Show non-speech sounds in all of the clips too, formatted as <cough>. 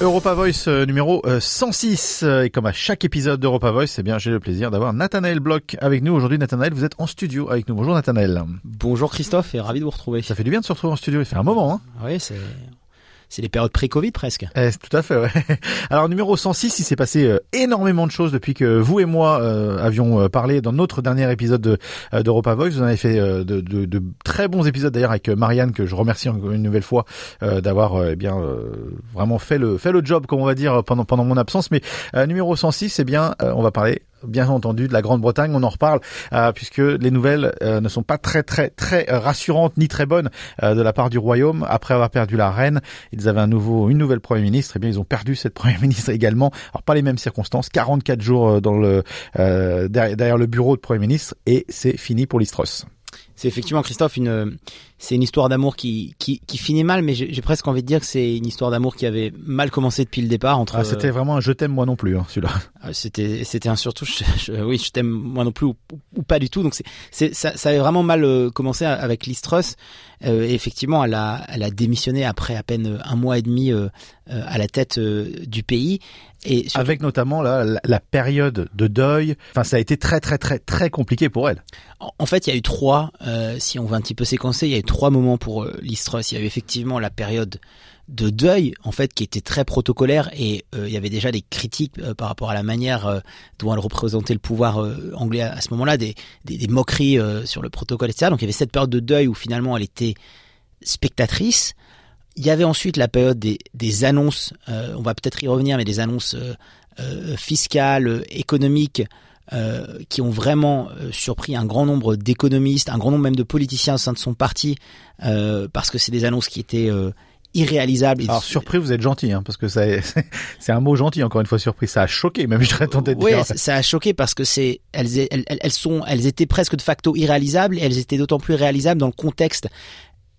Europa Voice euh, numéro euh, 106 Euh, et comme à chaque épisode d'Europa Voice, eh bien j'ai le plaisir d'avoir Nathanaël Bloch avec nous aujourd'hui. Nathanaël, vous êtes en studio avec nous. Bonjour Nathanaël. Bonjour Christophe et ravi de vous retrouver. Ça fait du bien de se retrouver en studio. Il fait un moment. Hein Oui, c'est c'est les périodes pré-Covid presque. Eh, tout à fait. Ouais. <laughs> Alors numéro 106, il s'est passé euh, énormément de choses depuis que vous et moi euh, avions euh, parlé dans notre dernier épisode de euh, d'Europa Voice. Vous en avez fait de, de- de très bons épisodes d'ailleurs avec Marianne que je remercie encore une nouvelle fois d'avoir eh bien vraiment fait le fait le job comme on va dire pendant pendant mon absence. Mais numéro 106, eh bien on va parler bien entendu de la Grande-Bretagne, on en reparle euh, puisque les nouvelles euh, ne sont pas très très très euh, rassurantes ni très bonnes de la part du royaume après avoir perdu la reine. Ils avaient un nouveau une nouvelle premier ministre, et bien ils ont perdu cette <laughs> première ministre également. Alors pas les mêmes circonstances, 44 jours derrière, derrière le bureau de premier ministre et c'est fini pour l'Istros. C'est effectivement Christophe une c'est une histoire d'amour qui, qui qui finit mal, mais j'ai presque envie de dire que c'est une histoire d'amour qui avait mal commencé depuis le départ entre. Ah, c'était vraiment un je t'aime moi non plus hein, celui-là. euh, c'était c'était un surtout je- je- oui je t'aime moi non plus ou, ou pas du tout donc c'est ça, ça avait vraiment mal euh, commencé avec Listrus euh, et effectivement elle a elle a démissionné après à peine un mois et demi euh, euh, à la tête euh, du pays et surtout- Avec notamment la, la, la période de deuil. Enfin ça a été très très très très compliqué pour elle. En en fait, il y a eu trois, euh, si on veut un petit peu séquencer, il y a eu trois moments pour euh, Listrus. Il y a eu effectivement la période de deuil, en fait, qui était très protocolaire, et euh, il y avait déjà des critiques euh, par rapport à la manière euh, dont elle représentait le pouvoir anglais à, à ce moment-là, des, des, des moqueries sur le protocole, etc. Donc il y avait cette période de deuil où finalement elle était spectatrice. Il y avait ensuite la période des, des annonces, euh, on va peut-être y revenir, mais des annonces euh, euh, fiscales, économiques, euh, qui ont vraiment euh, surpris un grand nombre d'économistes, un grand nombre même de politiciens au sein de son parti, euh, parce que c'est des annonces qui étaient euh, irréalisables. Et- Alors surpris, vous êtes gentil, hein, parce que ça, <laughs> c'est un mot gentil. Encore une fois, surpris, ça a choqué. Même je serais tenté de Oui, dire. ça ça a choqué parce que c'est elles, elles, elles- elles sont elles étaient presque de facto irréalisables et elles étaient d'autant plus réalisables dans le contexte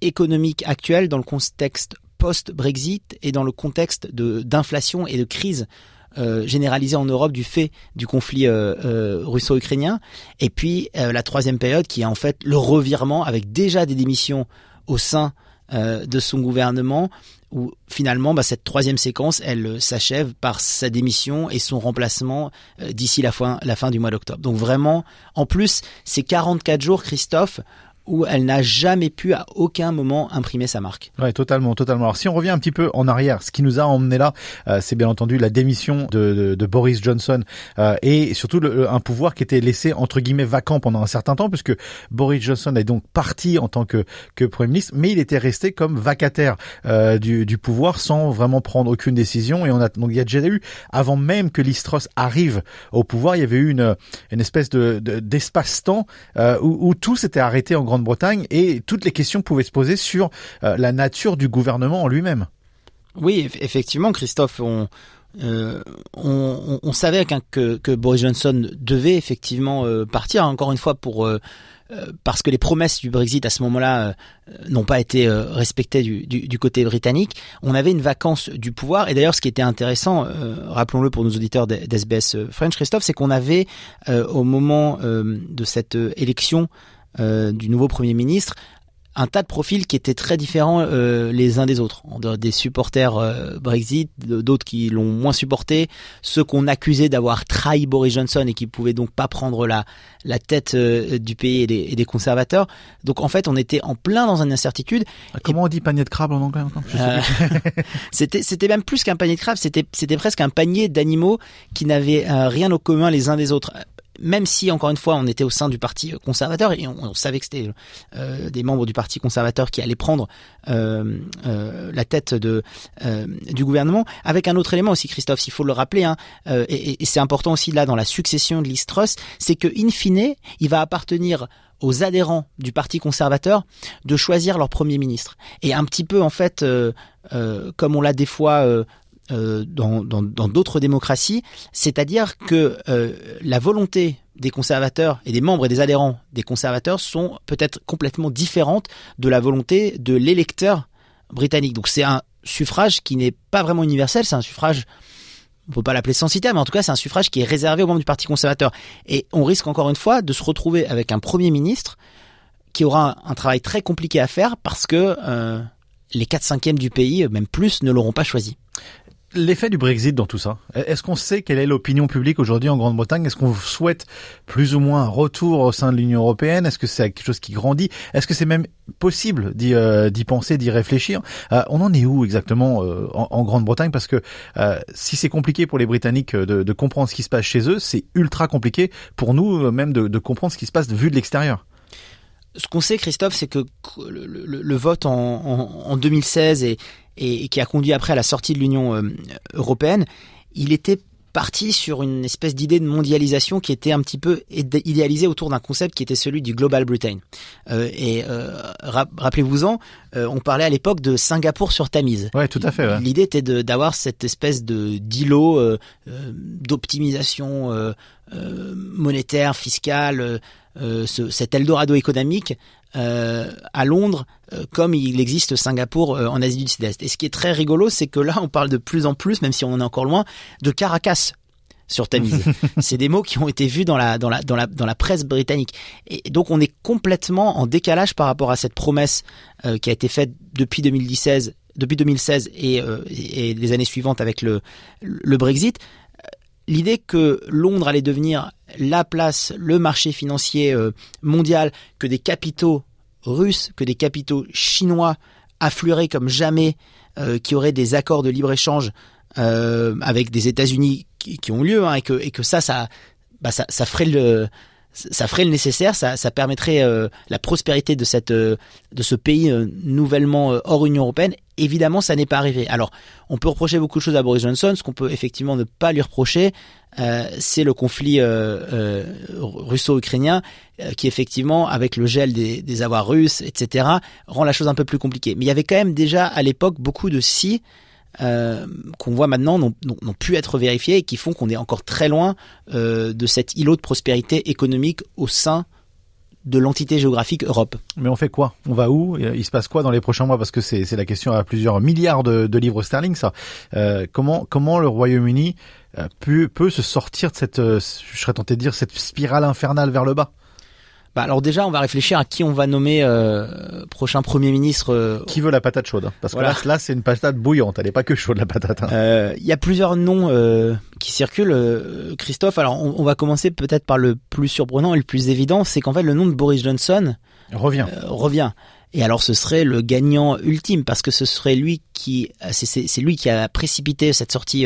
économique actuel, dans le contexte post-Brexit et dans le contexte d'inflation et de crise euh, généralisée en Europe du fait du conflit euh, euh, russo-ukrainien. Et puis euh, la troisième période qui est en fait le revirement avec déjà des démissions au sein euh, de son gouvernement où finalement bah, cette troisième séquence elle s'achève par sa démission et son remplacement d'ici la fin, la fin du mois d'octobre. Donc vraiment, en plus, c'est 44 jours, Christophe, où elle n'a jamais pu à aucun moment imprimer sa marque. Ouais, totalement, totalement. Alors si on revient un petit peu en arrière, ce qui nous a emmené là, euh, c'est bien entendu la démission de, Boris Johnson euh, et surtout un pouvoir qui était laissé entre guillemets vacant pendant un certain temps, puisque Boris Johnson est donc parti en tant que, premier ministre, mais il était resté comme vacataire euh, du, pouvoir sans vraiment prendre aucune décision. Et on a donc il y a déjà eu, avant même que Listros arrive au pouvoir, il y avait eu une, espèce de de- d'espace-temps où, tout s'était arrêté en Grande-Bretagne et toutes les questions pouvaient se poser sur euh, la nature du gouvernement en lui-même. Oui, eff- effectivement, Christophe, on, euh, savait que, que Boris Johnson devait effectivement euh, partir, encore une fois, pour parce que les promesses du Brexit à ce moment-là n'ont pas été respectées du, du, côté britannique. On avait une vacance du pouvoir. Et d'ailleurs, ce qui était intéressant, rappelons-le pour nos auditeurs d'SBS French, Christophe, c'est qu'on avait au moment de cette élection euh, du nouveau Premier ministre un tas de profils qui étaient très différents euh, les uns des autres. Des supporters euh, Brexit, d'autres qui l'ont moins supporté, ceux qu'on accusait d'avoir trahi Boris Johnson et qui pouvaient donc pas prendre la, la tête euh, du pays et des, et des conservateurs. Donc en fait, on était en plein dans une incertitude. Comment on dit panier de crabe en anglais encore? <laughs> <laughs> C'était c'était même plus qu'un panier de crabes, c'était c'était presque un panier d'animaux qui n'avaient rien au commun les uns des autres. Même si encore une fois on était au sein du parti conservateur et on, savait que c'était euh, des membres du parti conservateur qui allaient prendre euh, euh, la tête euh, du gouvernement, avec un autre élément aussi, Christophe, s'il faut le rappeler, hein, euh, et, c'est important aussi là dans la succession de Listrus, c'est que in fine, il va appartenir aux adhérents du Parti conservateur de choisir leur premier ministre. Et un petit peu en fait, euh, euh, comme on l'a des fois euh, euh, dans d'autres démocraties, c'est-à-dire que euh, la volonté des conservateurs et des membres et des adhérents des conservateurs sont peut-être complètement différentes de la volonté de l'électeur britannique. Donc c'est un suffrage qui n'est pas vraiment universel, c'est un suffrage on peut pas l'appeler censitaire, mais en tout cas, c'est un suffrage qui est réservé aux membres du Parti conservateur. Et on risque encore une fois de se retrouver avec un Premier ministre qui aura un, travail très compliqué à faire parce que euh, les 4 cinquièmes du pays, même plus, ne l'auront pas choisi. L'effet du Brexit dans tout ça, est-ce qu'on sait quelle est l'opinion publique aujourd'hui en Grande-Bretagne? Est-ce qu'on souhaite plus ou moins un retour au sein de l'Union européenne? Est-ce que c'est quelque chose qui grandit? Est-ce que c'est même possible d'y euh, penser, d'y réfléchir? Euh, On en est où exactement euh, en, Grande-Bretagne? Parce que si c'est compliqué pour les Britanniques de, comprendre ce qui se passe chez eux, c'est ultra compliqué pour nous même de, de comprendre ce qui se passe vu de l'extérieur ce qu'on sait, Christophe, c'est que le, vote en, 2016 et, et, qui a conduit après à la sortie de l'Union euh, européenne, il était parti sur une espèce d'idée de mondialisation qui était un petit peu idéalisée autour d'un concept qui était celui du Global Britain. Euh, et euh, rappelez-vous-en, on parlait à l'époque de Singapour sur Tamise. Ouais, tout à fait. L'idée était d'avoir cette espèce de d'îlot d'optimisation monétaire, fiscale, euh, ce, cet Eldorado économique euh, à Londres, euh, comme il existe Singapour en Asie du Sud-Est. Et ce qui est très rigolo, c'est que là, on parle de plus en plus, même si on en est encore loin, de Caracas sur Tamise. <laughs> c'est des mots qui ont été vus dans la, dans la, dans la, dans la presse britannique. Et donc on est complètement en décalage par rapport à cette promesse qui a été faite depuis 2016 depuis 2016 et, et les années suivantes avec le, le Brexit, l'idée que Londres allait devenir la place, le marché financier euh, mondial, que des capitaux russes, que des capitaux chinois afflueraient comme jamais, euh, qui auraient des accords de libre-échange euh, avec des États-Unis qui, ont lieu, hein, et, que, ça, ça, bah ça, ça ferait le ça ferait le nécessaire, ça, permettrait euh, la prospérité de cette euh, de ce pays euh, nouvellement hors Union européenne. Évidemment, ça n'est pas arrivé. Alors, on peut reprocher beaucoup de choses à Boris Johnson. Ce qu'on peut effectivement ne pas lui reprocher, c'est le conflit russo-ukrainien, qui effectivement, avec le gel des avoirs russes, etc., rend la chose un peu plus compliquée. Mais il y avait quand même déjà à l'époque beaucoup de si euh, qu'on voit maintenant n'ont pu être vérifiés et qui font qu'on est encore très loin euh, de cet îlot de prospérité économique au sein de l'entité géographique Europe. Mais on fait quoi? On va où? Il se passe quoi dans les prochains mois? Parce que c'est la question à plusieurs milliards de, livres sterling, ça. Euh, comment, comment le Royaume-Uni peut, peut se sortir de cette, je serais tenté de dire, cette spirale infernale vers le bas? Bah alors déjà, on va réfléchir à qui on va nommer euh, prochain Premier ministre. Euh, qui veut la patate chaude hein Parce que là, là c'est une patate bouillante, elle n'est pas que chaude la patate. Hein. Euh, il y a plusieurs noms euh, qui circulent, Christophe. Alors on, va commencer peut-être par le plus surprenant et le plus évident, c'est qu'en fait le nom de Boris Johnson revient. revient. Et alors ce serait le gagnant ultime parce que ce serait lui qui, c'est lui qui a précipité cette sortie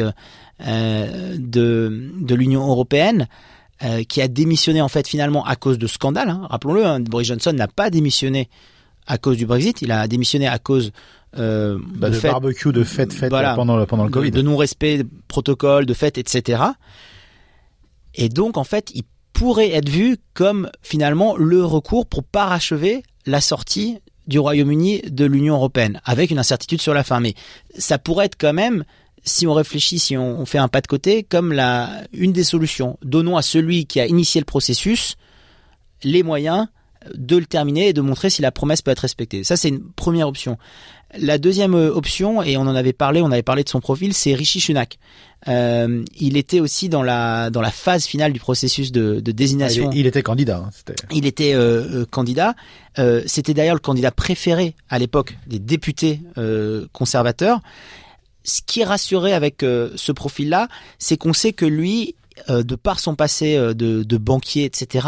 de de l'Union européenne. Euh, qui a démissionné en fait finalement à cause de scandales. Hein. Rappelons-le, hein, Boris Johnson n'a pas démissionné à cause du Brexit, il a démissionné à cause euh, bah, de, barbecue, de fêtes pendant le pendant le Covid, de, non-respect de protocole, de fêtes, etc. Et donc en fait, il pourrait être vu comme finalement le recours pour parachever la sortie du Royaume-Uni de l'Union européenne, avec une incertitude sur la fin. Mais ça pourrait être quand même si on réfléchit, si on, fait un pas de côté, comme la, une des solutions. Donnons à celui qui a initié le processus les moyens de le terminer et de montrer si la promesse peut être respectée. Ça, c'est une première option. La deuxième option, et on en avait parlé, on avait parlé de son profil, c'est Rishi Sunak. Euh, il était aussi dans la dans la phase finale du processus de, de désignation. Il, était candidat. Hein, il était euh, euh, candidat. Euh, c'était d'ailleurs le candidat préféré à l'époque des députés euh, conservateurs ce qui est rassuré avec euh, ce profil-là, c'est qu'on sait que lui, euh, de par son passé euh, de, banquier, etc.,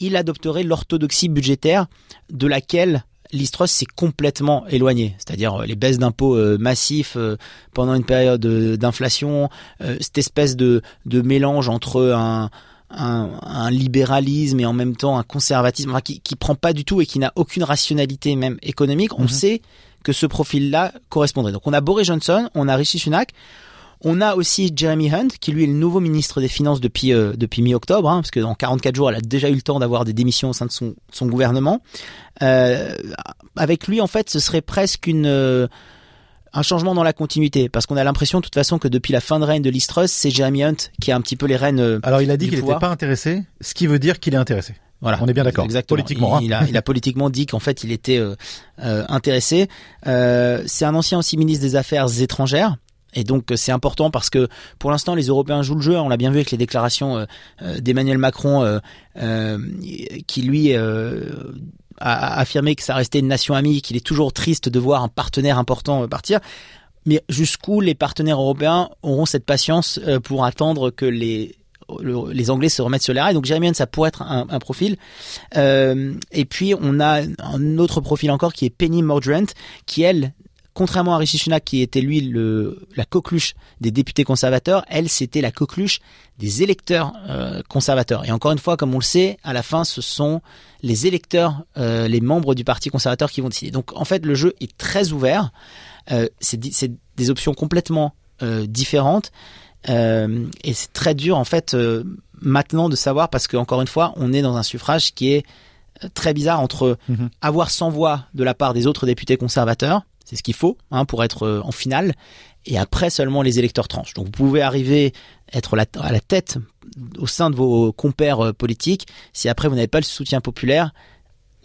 il adopterait l'orthodoxie budgétaire de laquelle l'Istros s'est complètement éloigné, c'est-à-dire les baisses d'impôts massifs pendant une période d'inflation, cette espèce de, mélange entre un, un, libéralisme et en même temps un conservatisme qui, qui prend pas du tout et qui n'a aucune rationalité même économique. On mhm. sait que ce profil-là correspondrait. Donc on a Boris Johnson, on a Rishi Sunak, on a aussi Jeremy Hunt, qui lui est le nouveau ministre des Finances depuis euh, depuis mi-octobre, hein, parce que dans 44 jours, elle a déjà eu le temps d'avoir des démissions au sein de son, son gouvernement. Euh, avec lui, en fait, ce serait presque une euh, un changement dans la continuité, parce qu'on a l'impression de toute façon que depuis la fin de règne de Liz c'est Jeremy Hunt qui a un petit peu les rênes. Alors il a dit qu'il n'était pas intéressé, ce qui veut dire qu'il est intéressé. Voilà. On est bien d'accord. Exactement. Politiquement. hein. Il, a, il a politiquement dit qu'en fait, il était euh, euh, intéressé. Euh, c'est un ancien aussi ministre des Affaires étrangères. Et donc c'est important parce que pour l'instant les Européens jouent le jeu. On l'a bien vu avec les déclarations d'Emmanuel Macron, qui lui a affirmé que ça restait une nation amie, qu'il est toujours triste de voir un partenaire important partir. Mais jusqu'où les partenaires européens auront cette patience pour attendre que les le- les Anglais se remettent sur les rails. Donc Jeremy Hunt, ça pourrait être un, profil. Euh, et puis on a un autre profil encore qui est Penny Mordaunt, qui elle, contrairement à Rishi Sunak, qui était lui la coqueluche des députés conservateurs, elle c'était la coqueluche des électeurs euh, conservateurs. Et encore une fois, comme on le sait, à la fin, ce sont les électeurs, euh, les membres du parti conservateur qui vont décider. Donc en fait, le jeu est très ouvert. C'est des options complètement différentes. Euh, et c'est très dur en fait euh, maintenant de savoir parce que encore une fois on est dans un suffrage qui est euh, très bizarre entre Mhm. avoir 100 voix de la part des autres députés conservateurs, c'est ce qu'il faut hein, pour être en finale, et après seulement les électeurs tranchent. Donc vous pouvez arriver être à la tête au sein de vos compères politiques si après vous n'avez pas le soutien populaire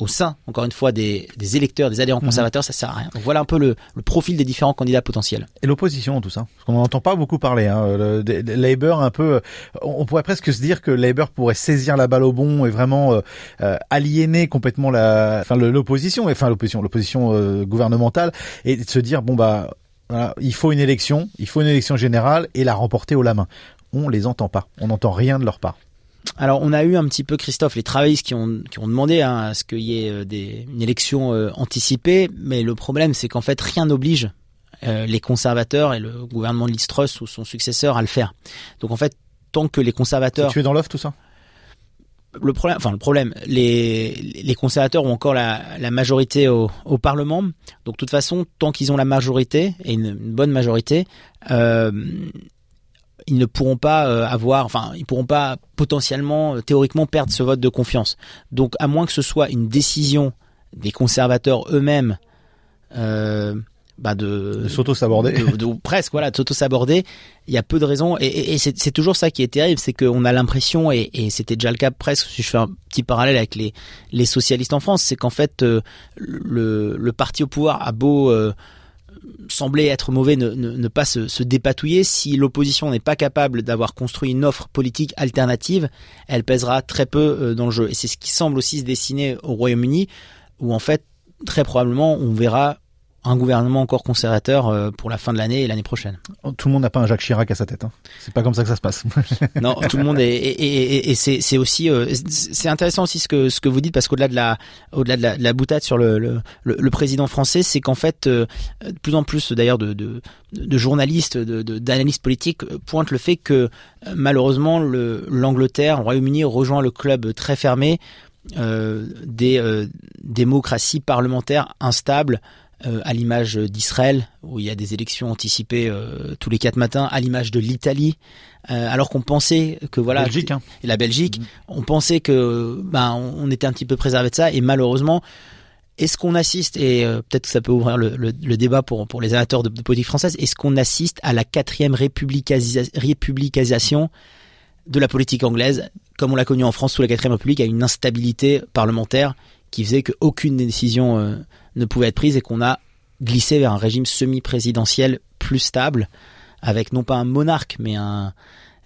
au sein, encore une fois, des, des électeurs, des adhérents Mhm. conservateurs, ça sert à rien. Donc voilà un peu le, le profil des différents candidats potentiels. Et l'opposition, tout ça. Parce qu'on n'entend pas beaucoup parler. Hein. Le, Labour, un peu, euh, on pourrait presque se dire que Labour pourrait saisir la balle au bon et vraiment euh, euh, aliéner complètement la, enfin le- l'opposition, enfin l'opposition, l'opposition euh, gouvernementale, et de se dire bon bah voilà, il faut une élection, il faut une élection générale et la remporter haut la main. On les entend pas, on n'entend rien de leur part. Alors, on a eu un petit peu, Christophe, les travaillistes qui ont, qui ont demandé hein, à ce qu'il y ait euh, des, une élection euh, anticipée, mais le problème, c'est qu'en fait, rien n'oblige euh, les conservateurs et le gouvernement de Liz Truss ou son successeur à le faire. Donc, en fait, tant que les conservateurs... Tu es dans l'offre tout ça? Le problème, enfin, le problème, les, les conservateurs ont encore la, la majorité au, au Parlement. Donc, de toute façon, tant qu'ils ont la majorité, et une, une bonne majorité, euh, ils ne pourront pas euh, avoir, enfin, ils pourront pas potentiellement, euh, théoriquement, perdre ce vote de confiance. Donc, à moins que ce soit une décision des conservateurs eux-mêmes, euh, bah de, De s'auto-saborder. de, de- presque voilà de s'auto-saborder il y a peu de raisons et, et- et c'est c'est toujours ça qui est terrible c'est qu'on a l'impression et, et c'était déjà le cas presque si je fais un petit parallèle avec les les socialistes en France c'est qu'en fait euh, le, le parti au pouvoir a beau euh, sembler être mauvais ne, ne, ne pas se, se dépatouiller. Si l'opposition n'est pas capable d'avoir construit une offre politique alternative elle pèsera très peu euh, dans le jeu. Et c'est ce qui semble aussi se dessiner au Royaume-Uni où en fait très probablement on verra un gouvernement encore conservateur euh, pour la fin de l'année et l'année prochaine. Tout le monde n'a pas un Jacques Chirac à sa tête. Hein. C'est pas comme ça que ça se passe. <laughs> Non, tout le monde est et, et, et- et c'est aussi euh, c'est intéressant aussi ce que ce que vous dites parce qu'au-delà de la au-delà de la, de la boutade sur le le, le, le président français, c'est qu'en fait euh, de plus en plus d'ailleurs de, de de journalistes, d'analystes politiques pointent le fait que malheureusement le l'Angleterre, le Royaume-Uni rejoint le club très fermé euh, des euh, démocraties parlementaires instables euh, à l'image d'Israël, où il y a des élections anticipées euh, tous les quatre matins, à l'image de l'Italie, euh, alors qu'on pensait que voilà, Belgique, hein. et la Belgique, on pensait que ben on était un petit peu préservé de ça, et malheureusement, est-ce qu'on assiste et peut-être que ça peut ouvrir le, le- le débat pour pour les amateurs de, de politique française, est-ce qu'on assiste à la quatrième républicasi- républicanisation de la politique anglaise, comme on l'a connu en France sous la quatrième république, à une instabilité parlementaire qui faisait qu'aucune décision ne pouvait être prise et qu'on a glissé vers un régime semi-présidentiel plus stable, avec non pas un monarque, mais un,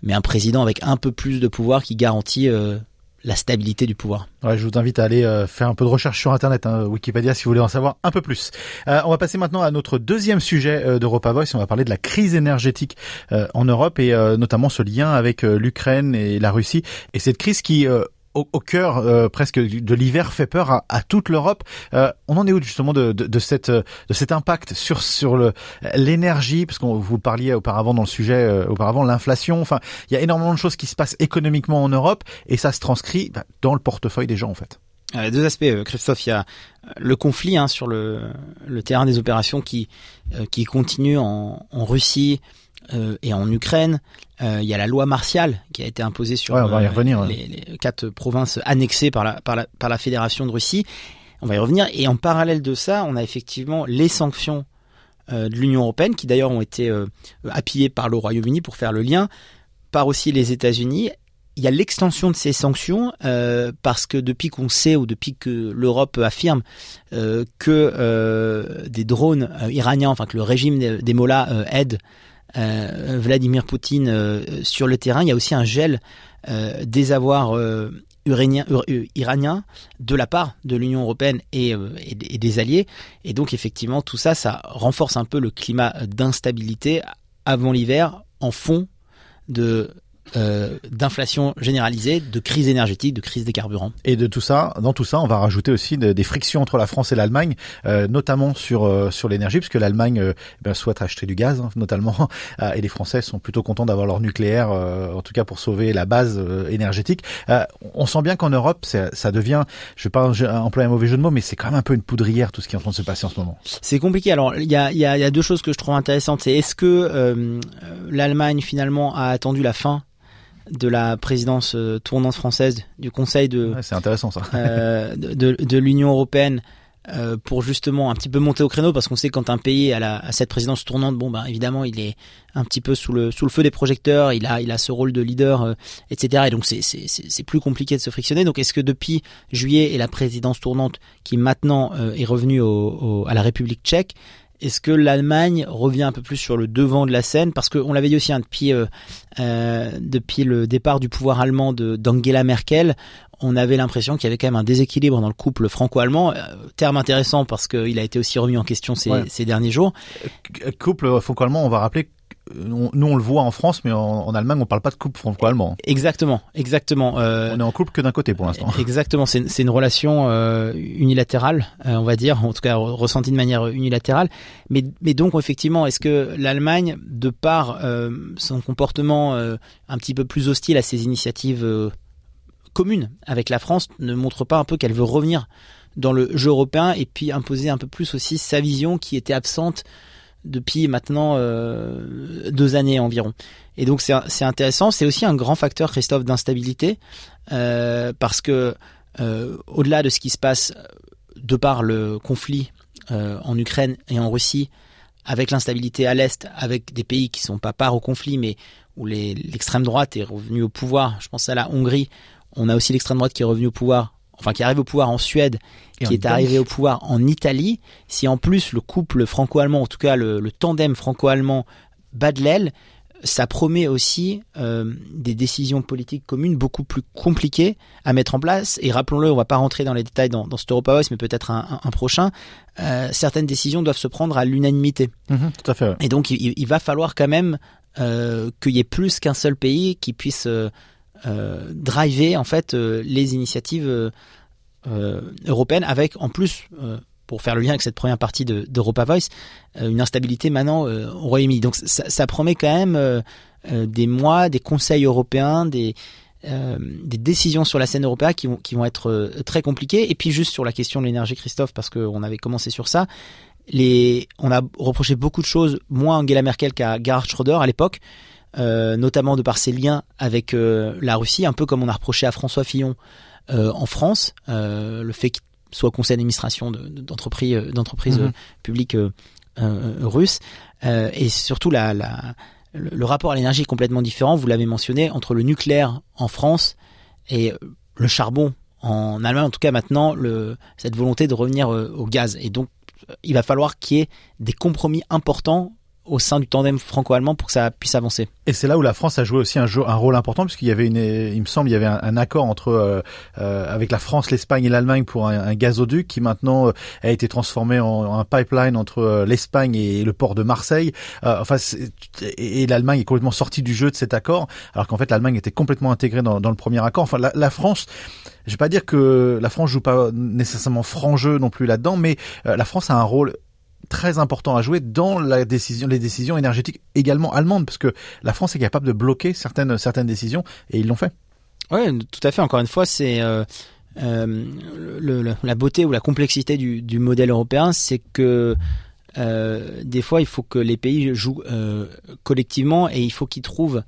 mais un président avec un peu plus de pouvoir qui garantit euh, la stabilité du pouvoir. Je vous invite à aller euh, faire un peu de recherche sur Internet, hein, Wikipédia, si vous voulez en savoir un peu plus. Euh, on va passer maintenant à notre deuxième sujet euh, d'Europa Voice. On va parler de la crise énergétique en Europe et notamment ce lien avec l'Ukraine et la Russie. Et cette crise qui, au, cœur euh, presque de l'hiver, fait peur à, toute l'Europe. Euh, on en est où justement de, de, cette, de cet impact sur sur l'énergie, parce qu'on vous parliez auparavant dans le sujet, euh, auparavant l'inflation. Enfin, il y a énormément de choses qui se passent économiquement en Europe et ça se transcrit bah, dans le portefeuille des gens en fait. Deux aspects, Christophe. Il y a le conflit hein, sur le, le terrain des opérations qui, qui continue en Russie euh, et en Ukraine. Euh, il y a la loi martiale qui a été imposée sur Ouais, on va y euh, revenir, ouais. les, les quatre provinces annexées par la, par, la, par la Fédération de Russie. On va y revenir. Et en parallèle de ça, on a effectivement les sanctions de l'Union européenne qui d'ailleurs ont été appuyées par le Royaume-Uni pour faire le lien, par aussi les États-Unis il y a l'extension de ces sanctions euh, parce que depuis qu'on sait ou depuis que l'Europe affirme euh, que euh, des drones iraniens, enfin que le régime des, des Mollahs aide Vladimir Poutine euh, sur le terrain, il y a aussi un gel euh, des avoirs euh, iraniens de la part de l'Union européenne euh, et des alliés. Et donc effectivement, tout ça, ça renforce un peu le climat d'instabilité avant l'hiver en fond de euh, d'inflation généralisée, de crise énergétique, de crise des carburants. Et de tout ça, dans tout ça, on va rajouter aussi de- des frictions entre la France et l'Allemagne, euh, notamment sur euh, sur l'énergie, puisque l'Allemagne ben, souhaite acheter du gaz, hein, notamment, <laughs> et les Français sont plutôt contents d'avoir leur nucléaire, en tout cas pour sauver la base énergétique. On sent bien qu'en Europe, ça devient, je vais pas employer un mauvais jeu de mots, mais c'est quand même un peu une poudrière tout ce qui est en train de se passer en ce moment. C'est compliqué. Alors, il y a, y, a, y a deux choses que je trouve intéressantes. C'est est-ce que l'Allemagne finalement a attendu la fin de la présidence euh, tournante française du Conseil de Ouais, c'est intéressant ça. euh, de, de- de l'Union européenne euh, pour justement un petit peu monter au créneau parce qu'on sait que quand un pays a, la, a cette présidence tournante, bon ben évidemment il est un petit peu sous le sous le feu des projecteurs, il a il a ce rôle de leader, euh, etc. Et donc c'est c'est c'est c'est plus compliqué de se frictionner. Donc est-ce que depuis juillet et la présidence tournante qui maintenant euh, est revenue au, au- à la République tchèque est-ce que l'Allemagne revient un peu plus sur le devant de la scène? Parce qu'on l'avait dit aussi hein, depuis, euh, euh, depuis le départ du pouvoir allemand de- d'Angela Merkel, on avait l'impression qu'il y avait quand même un déséquilibre dans le couple franco-allemand. Euh, terme intéressant parce qu'il a été aussi remis en question ces, Ouais. ces derniers jours. Couple franco-allemand, on va rappeler, on- nous on le voit en France, mais en, en Allemagne on parle pas de couple franco-allemand. Exactement, exactement. Euh, On est en couple que d'un côté pour l'instant. <laughs> Exactement, c'est une relation euh, unilatérale, euh, on va dire, en tout cas re- ressentie de manière unilatérale. Mais, mais donc effectivement, est-ce que l'Allemagne, de par euh, son comportement euh, un petit peu plus hostile à ses initiatives euh, communes avec la France, ne montre pas un peu qu'elle veut revenir dans le jeu européen et puis imposer un peu plus aussi sa vision qui était absente depuis maintenant euh, deux années environ. Et donc c'est intéressant. C'est aussi un grand facteur, Christophe, d'instabilité euh, parce que euh, au-delà de ce qui se passe de par le conflit en Ukraine et en Russie, avec l'instabilité à l'est, avec des pays qui sont pas part au conflit, mais où l'extrême droite est revenue au pouvoir. Je pense à la Hongrie. On a aussi l'extrême droite qui est revenue au pouvoir, enfin qui arrive au pouvoir en Suède, Et en qui est Italie. arrivé au pouvoir en Italie. Si en plus le couple franco-allemand, en tout cas le, le tandem franco-allemand bat de l'aile, ça promet aussi euh, des décisions politiques communes beaucoup plus compliquées à mettre en place. Et rappelons-le, on va pas rentrer dans les détails dans, dans cet Europa Voice, mais peut-être un, un- un prochain. euh, certaines décisions doivent se prendre à l'unanimité. Mhm, tout à fait. Et donc, il, il va falloir quand même euh, qu'il y ait plus qu'un seul pays qui puisse driver en fait euh, les initiatives euh, euh, européennes, avec en plus, euh, pour faire le lien avec cette première partie de- d'Europa Voice, euh, une instabilité maintenant euh, au Royaume-Uni. Donc, ça, promet quand même euh, euh, des mois, des conseils européens, des euh, décisions sur la scène européenne qui vont, qui vont être euh, très compliquées. Et puis juste sur la question de l'énergie, Christophe, parce qu'on avait commencé sur ça, les, on a reproché beaucoup de choses, moins Angela Merkel qu'à Gerhard Schröder à l'époque, euh, notamment de par ses liens avec euh, la Russie, un peu comme on a reproché à François Fillon euh, en France, le fait qu'il soit conseil d'administration de- de- d'entreprises de, d'entreprises publiques russes, et surtout la, la, le, le rapport à l'énergie est complètement différent, vous l'avez mentionné, entre le nucléaire en France et le charbon en Allemagne, en tout cas maintenant, le, cette volonté de revenir au gaz. Et donc, il va falloir qu'il y ait des compromis importants au sein du tandem franco-allemand pour que ça puisse avancer. Et c'est là où la France a joué aussi un, rôle important puisqu'il y avait il me semble, il y avait un, accord entre euh, euh, avec la France, l'Espagne et l'Allemagne pour un, gazoduc qui maintenant euh, a été transformé en, un pipeline entre l'Espagne et le port de Marseille. Enfin, et, l'Allemagne est complètement sortie du jeu de cet accord, alors qu'en fait l'Allemagne était complètement intégrée dans, le premier accord. Enfin, la, France, je vais pas dire que la France joue pas nécessairement franc jeu non plus là-dedans, mais la France a un rôle très important à jouer dans la décision, les décisions énergétiques également allemandes, parce que la France est capable de bloquer certaines certaines décisions et ils l'ont fait. Oui, tout à fait. Encore une fois, c'est euh, euh, la beauté ou la complexité du, du modèle européen, c'est que euh, des fois, il faut que les pays jouent collectivement et il faut qu'ils trouvent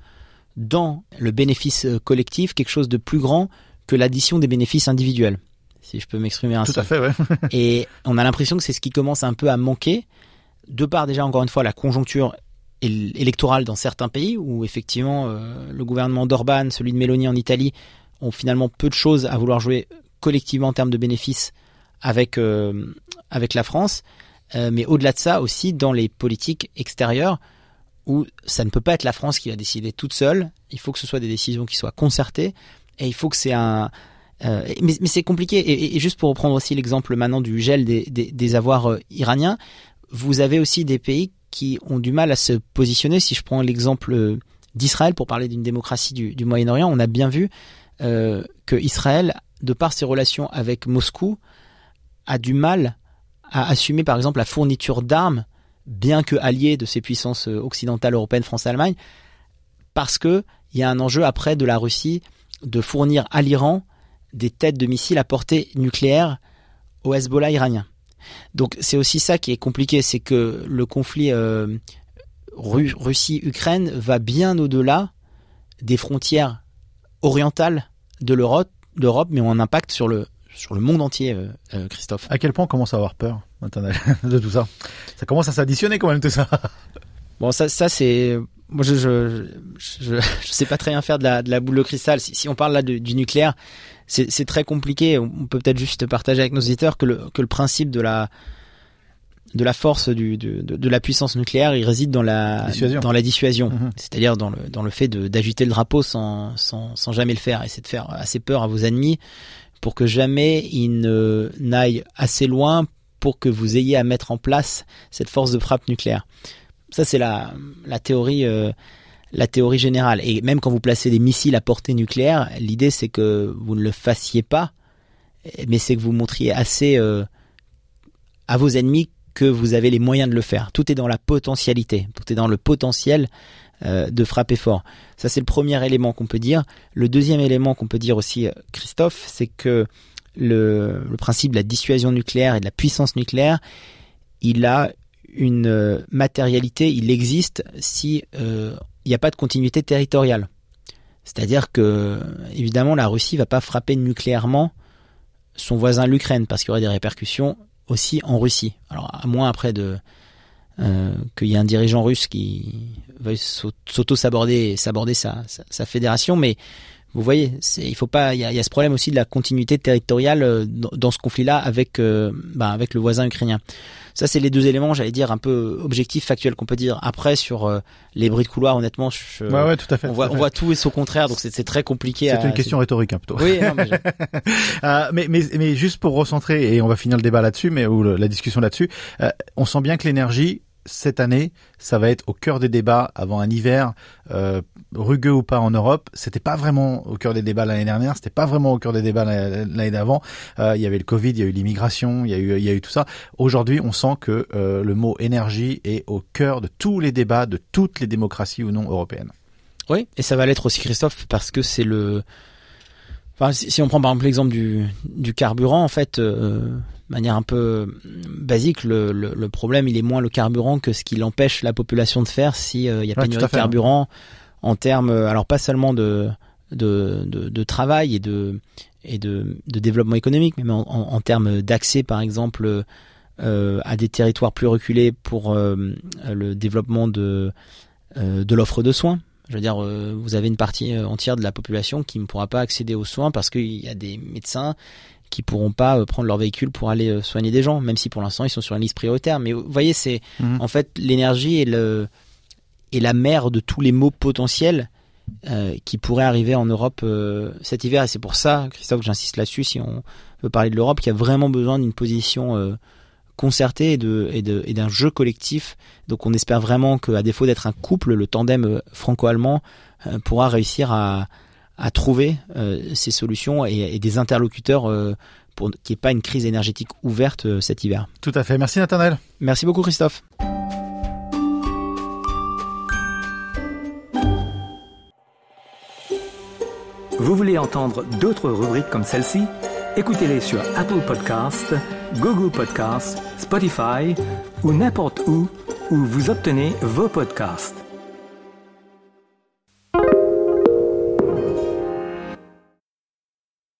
dans le bénéfice collectif quelque chose de plus grand que l'addition des bénéfices individuels, si je peux m'exprimer ainsi. Tout à fait, ouais. <laughs> Et on a l'impression que c'est ce qui commence un peu à manquer, de par déjà encore une fois la conjoncture électorales dans certains pays où effectivement le gouvernement d'Orban, celui de Meloni en Italie, ont finalement peu de choses à vouloir jouer collectivement en termes de bénéfices avec avec la France. mais au-delà de ça aussi dans les politiques extérieures où ça ne peut pas être la France qui va décider toute seule. Il faut que ce soit des décisions qui soient concertées et il faut que c'est un euh, mais, c'est compliqué. Et, juste pour reprendre aussi l'exemple maintenant du gel des, avoirs euh, iraniens, vous avez aussi des pays qui ont du mal à se positionner. Si je prends l'exemple euh, d'Israël pour parler d'une démocratie du, Moyen-Orient, on a bien vu que Israël, de par ses relations avec Moscou, a du mal à assumer par exemple la fourniture d'armes bien que allié de ces puissances occidentales européennes, France Allemagne, parce que il y a un enjeu après de la Russie de fournir à l'Iran des têtes de missiles à portée nucléaire au Hezbollah iranien. Donc c'est aussi ça qui est compliqué, c'est que le conflit euh, Russie-Ukraine va bien au-delà des frontières orientales de l'Europe, mais ont un impact sur le sur le monde entier, euh, Christophe. À quel point on commence à avoir peur <laughs> de tout ça? Ça commence à s'additionner quand même tout ça. <laughs> Bon, ça, ça c'est moi je, je je, je sais pas très bien faire de la, de la boule de cristal. Si, si on parle là du nucléaire, c'est très compliqué. On peut peut-être juste partager avec nos auditeurs que le que le principe de la de la force du, de, de, la puissance nucléaire, il réside dans la dissuasion. dans la dissuasion, mhm. c'est-à-dire dans le dans le fait d'agiter le drapeau sans, sans sans jamais le faire, et c'est de faire assez peur à vos ennemis pour que jamais ils n'aillent assez loin pour que vous ayez à mettre en place cette force de frappe nucléaire. Ça, c'est la, la théorie. Euh, la théorie générale. Et même quand vous placez des missiles à portée nucléaire, l'idée c'est que vous ne le fassiez pas, mais c'est que vous montriez assez euh, à vos ennemis que vous avez les moyens de le faire. Tout est dans la potentialité, tout est dans le potentiel euh, de frapper fort. Ça c'est le premier élément qu'on peut dire. Le deuxième élément qu'on peut dire aussi, Christophe, c'est que le, principe de la dissuasion nucléaire et de la puissance nucléaire, il a une euh, matérialité, il existe si euh, il n'y a pas de continuité territoriale. C'est-à-dire que, évidemment, la Russie va pas frapper nucléairement son voisin l'Ukraine parce qu'il y aurait des répercussions aussi en Russie. Alors, à moins après de euh, qu'il y ait un dirigeant russe qui veuille s'auto-saborder saborder sa, sa, fédération, mais vous voyez, il faut pas, il y a, ce problème aussi de la continuité territoriale euh, dans, ce conflit-là avec, euh, bah, avec le voisin ukrainien. Ça, c'est les deux éléments, j'allais dire, un peu objectifs, factuels qu'on peut dire. Après, sur euh, les bruits de couloir, honnêtement, je, ouais, ouais, tout à fait, on, voit, on voit tout et son contraire, donc c'est très compliqué. C'est une question rhétorique, hein, plutôt. Oui, non, mais, <laughs> mais, mais, mais, juste pour recentrer, et on va finir le débat là-dessus, mais ou la discussion là-dessus, on sent bien que l'énergie cette année, ça va être au cœur des débats avant un hiver euh, rugueux ou pas en Europe. C'était pas vraiment au cœur des débats l'année dernière, c'était pas vraiment au cœur des débats l'année d'avant. Euh, il y avait le Covid, il y a eu l'immigration, il y a eu, tout ça. Aujourd'hui, on sent que euh, le mot énergie est au cœur de tous les débats de toutes les démocraties ou non européennes. Oui, et ça va l'être aussi Christophe parce que c'est le Enfin, si, on prend par exemple l'exemple du, carburant, en fait, manière un peu basique, le, le, problème, il est moins le carburant que ce qui l'empêche la population de faire s'il euh, y a pas de carburant en termes, euh, alors pas seulement de, de, de, de, travail et de, et de, de développement économique, mais en, en, termes d'accès, par exemple, euh, à des territoires plus reculés pour euh, le développement de, de l'offre de soins. Je veux dire, vous avez une partie entière de la population qui ne pourra pas accéder aux soins parce qu'il y a des médecins qui pourront pas euh, prendre leur véhicule pour aller euh, soigner des gens, même si pour l'instant ils sont sur une liste prioritaire. Mais vous voyez, c'est mhm. en fait l'énergie est le est la mère de tous les maux potentiels euh, qui pourraient arriver en Europe cet hiver. Et c'est pour ça, Christophe, que j'insiste là-dessus, si on veut parler de l'Europe, qui a vraiment besoin d'une position concertée et de et de et d'un jeu collectif. Donc on espère vraiment qu'à défaut d'être un couple, le tandem franco-allemand pourra réussir à à trouver euh, ces solutions et, des interlocuteurs euh, pour qu'il n'y ait pas une crise énergétique ouverte euh, cet hiver. Tout à fait. Merci Nathanaël. Merci beaucoup Christophe. Vous voulez entendre d'autres rubriques comme celle-ci? Écoutez-les sur Apple Podcasts, Google Podcasts, Spotify ou n'importe où où vous obtenez vos podcasts.